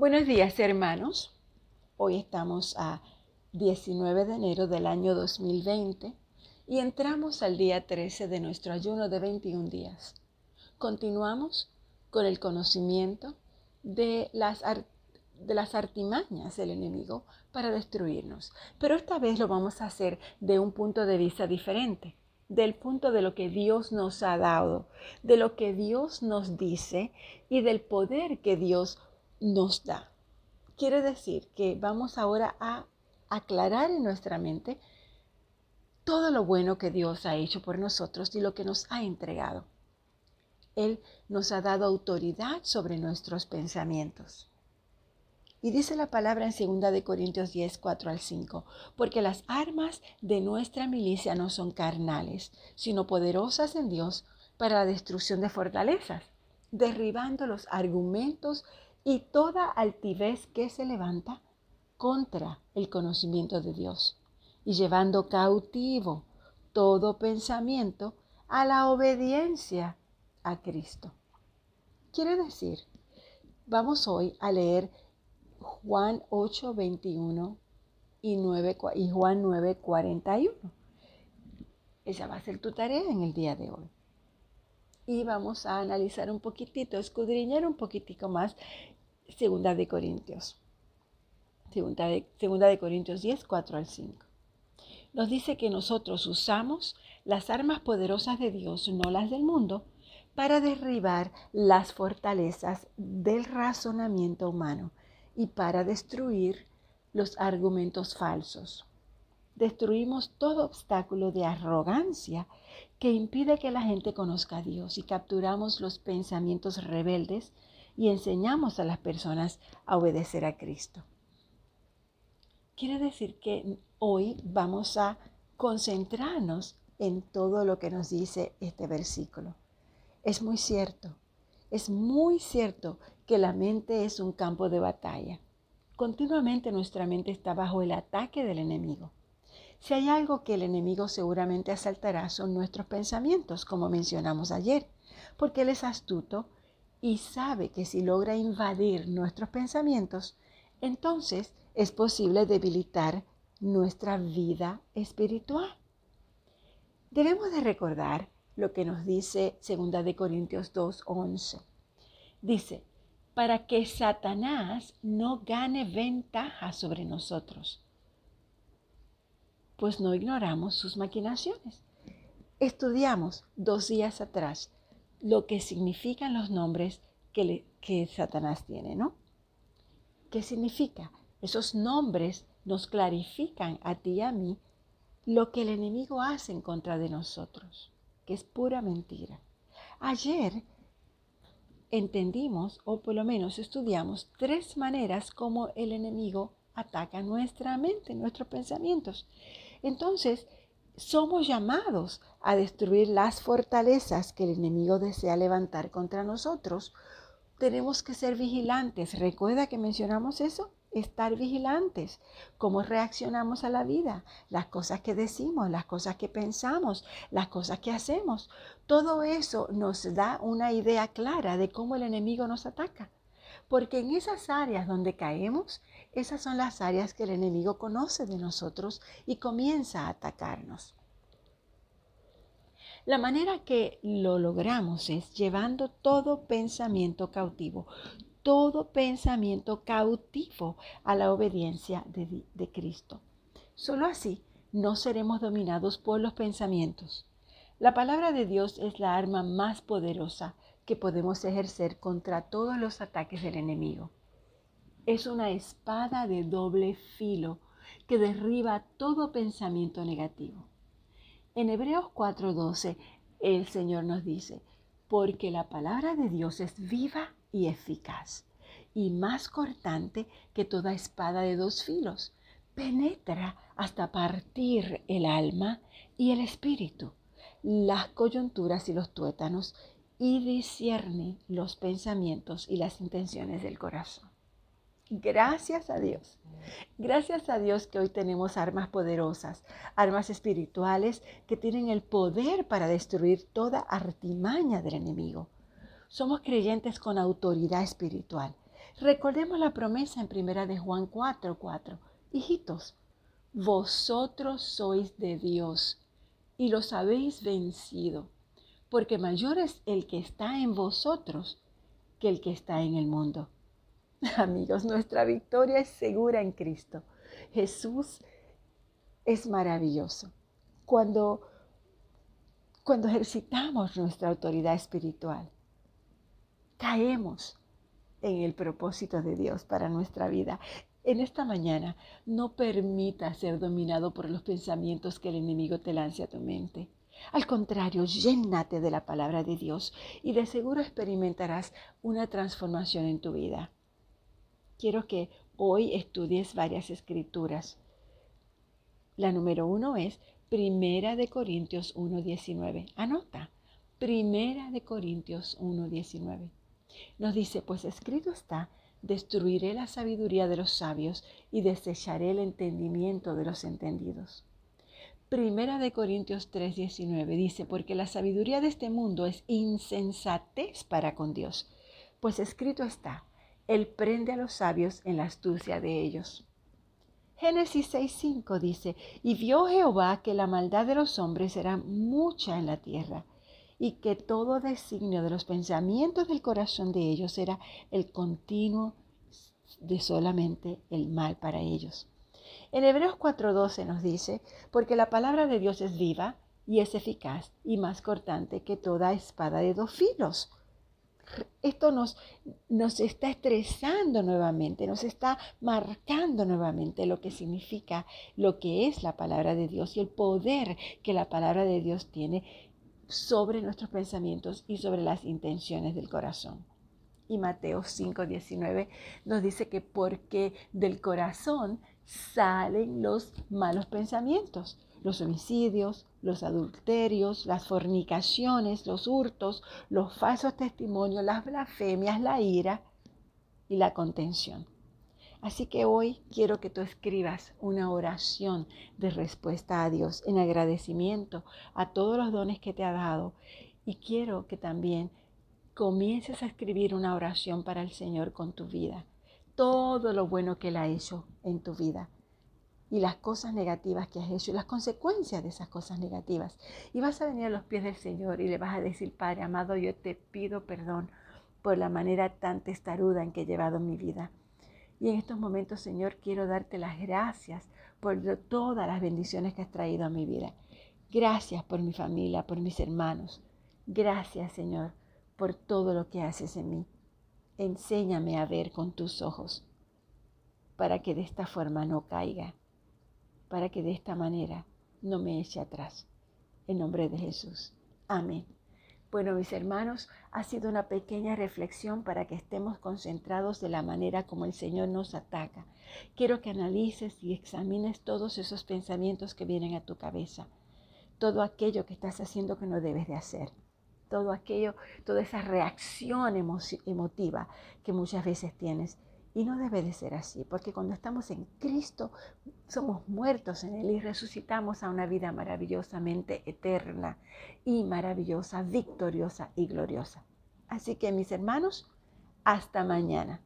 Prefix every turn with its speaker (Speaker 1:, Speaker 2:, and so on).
Speaker 1: Buenos días hermanos. Hoy estamos a 19 de enero del año 2020 y entramos al día 13 de nuestro ayuno de 21 días. Continuamos con el conocimiento de las, de las artimañas del enemigo para destruirnos, pero esta vez lo vamos a hacer de un punto de vista diferente del punto de lo que Dios nos ha dado, de lo que Dios nos dice y del poder que Dios nos da. Quiere decir que vamos ahora a aclarar en nuestra mente todo lo bueno que Dios ha hecho por nosotros y lo que nos ha entregado. Él nos ha dado autoridad sobre nuestros pensamientos. Y dice la palabra en 2 de Corintios 10, 4 al 5, porque las armas de nuestra milicia no son carnales, sino poderosas en Dios para la destrucción de fortalezas, derribando los argumentos y toda altivez que se levanta contra el conocimiento de Dios y llevando cautivo todo pensamiento a la obediencia a Cristo. Quiere decir, vamos hoy a leer Juan 8, 21 y, 9, y Juan 9, 41. Esa va a ser tu tarea en el día de hoy y vamos a analizar un poquitito, escudriñar un poquitico más Segunda de Corintios. Segunda de, segunda de Corintios 10, 4 al 5. Nos dice que nosotros usamos las armas poderosas de Dios, no las del mundo, para derribar las fortalezas del razonamiento humano y para destruir los argumentos falsos destruimos todo obstáculo de arrogancia que impide que la gente conozca a Dios y capturamos los pensamientos rebeldes y enseñamos a las personas a obedecer a Cristo. Quiere decir que hoy vamos a concentrarnos en todo lo que nos dice este versículo. Es muy cierto, es muy cierto que la mente es un campo de batalla. Continuamente nuestra mente está bajo el ataque del enemigo. Si hay algo que el enemigo seguramente asaltará son nuestros pensamientos, como mencionamos ayer, porque él es astuto y sabe que si logra invadir nuestros pensamientos, entonces es posible debilitar nuestra vida espiritual. Debemos de recordar lo que nos dice 2 de Corintios 2:11. Dice, para que Satanás no gane ventaja sobre nosotros pues no ignoramos sus maquinaciones. Estudiamos dos días atrás lo que significan los nombres que, que Satanás tiene, ¿no? ¿Qué significa? Esos nombres nos clarifican a ti y a mí lo que el enemigo hace en contra de nosotros, que es pura mentira. Ayer entendimos, o por lo menos estudiamos, tres maneras como el enemigo ataca nuestra mente, nuestros pensamientos. Entonces, somos llamados a destruir las fortalezas que el enemigo desea levantar contra nosotros. Tenemos que ser vigilantes. ¿Recuerda que mencionamos eso? Estar vigilantes. ¿Cómo reaccionamos a la vida? Las cosas que decimos, las cosas que pensamos, las cosas que hacemos. Todo eso nos da una idea clara de cómo el enemigo nos ataca. Porque en esas áreas donde caemos, esas son las áreas que el enemigo conoce de nosotros y comienza a atacarnos. La manera que lo logramos es llevando todo pensamiento cautivo, todo pensamiento cautivo a la obediencia de, Cristo. Solo así no seremos dominados por los pensamientos. La palabra de Dios es la arma más poderosa que podemos ejercer contra todos los ataques del enemigo. Es una espada de doble filo que derriba todo pensamiento negativo. En Hebreos 4:12 el Señor nos dice, porque la palabra de Dios es viva y eficaz y más cortante que toda espada de dos filos. Penetra hasta partir el alma y el espíritu, las coyunturas y los tuétanos y discierne los pensamientos y las intenciones del corazón. Gracias a Dios. Gracias a Dios que hoy tenemos armas poderosas, armas espirituales que tienen el poder para destruir toda artimaña del enemigo. Somos creyentes con autoridad espiritual. Recordemos la promesa en primera de Juan 4, 4. Hijitos, vosotros sois de Dios y los habéis vencido, porque mayor es el que está en vosotros que el que está en el mundo. Amigos, nuestra victoria es segura en Cristo. Jesús es maravilloso. Cuando, cuando ejercitamos nuestra autoridad espiritual, caemos en el propósito de Dios para nuestra vida. En esta mañana, no permita ser dominado por los pensamientos que el enemigo te lance a tu mente. Al contrario, llénate de la palabra de Dios y de seguro experimentarás una transformación en tu vida. Quiero que hoy estudies varias escrituras. La número uno es Primera de Corintios 1.19. Anota, Primera de Corintios 1.19. Nos dice, pues escrito está, destruiré la sabiduría de los sabios y desecharé el entendimiento de los entendidos. Primera de Corintios 3:19 dice, porque la sabiduría de este mundo es insensatez para con Dios, pues escrito está, Él prende a los sabios en la astucia de ellos. Génesis 6:5 dice, y vio Jehová que la maldad de los hombres era mucha en la tierra y que todo designio de los pensamientos del corazón de ellos era el continuo de solamente el mal para ellos. En Hebreos 4:12 nos dice, porque la palabra de Dios es viva y es eficaz y más cortante que toda espada de dos filos. Esto nos, nos está estresando nuevamente, nos está marcando nuevamente lo que significa, lo que es la palabra de Dios y el poder que la palabra de Dios tiene sobre nuestros pensamientos y sobre las intenciones del corazón. Y Mateo 5:19 nos dice que porque del corazón salen los malos pensamientos, los homicidios, los adulterios, las fornicaciones, los hurtos, los falsos testimonios, las blasfemias, la ira y la contención. Así que hoy quiero que tú escribas una oración de respuesta a Dios en agradecimiento a todos los dones que te ha dado. Y quiero que también comiences a escribir una oración para el Señor con tu vida. Todo lo bueno que Él ha hecho en tu vida y las cosas negativas que has hecho y las consecuencias de esas cosas negativas. Y vas a venir a los pies del Señor y le vas a decir, Padre amado, yo te pido perdón por la manera tan testaruda en que he llevado mi vida. Y en estos momentos, Señor, quiero darte las gracias por todas las bendiciones que has traído a mi vida. Gracias por mi familia, por mis hermanos. Gracias, Señor, por todo lo que haces en mí. Enséñame a ver con tus ojos para que de esta forma no caiga, para que de esta manera no me eche atrás. En nombre de Jesús. Amén. Bueno, mis hermanos, ha sido una pequeña reflexión para que estemos concentrados de la manera como el Señor nos ataca. Quiero que analices y examines todos esos pensamientos que vienen a tu cabeza, todo aquello que estás haciendo que no debes de hacer, todo aquello, toda esa reacción emotiva que muchas veces tienes y no debe de ser así, porque cuando estamos en Cristo somos muertos en Él y resucitamos a una vida maravillosamente eterna y maravillosa, victoriosa y gloriosa. Así que mis hermanos, hasta mañana.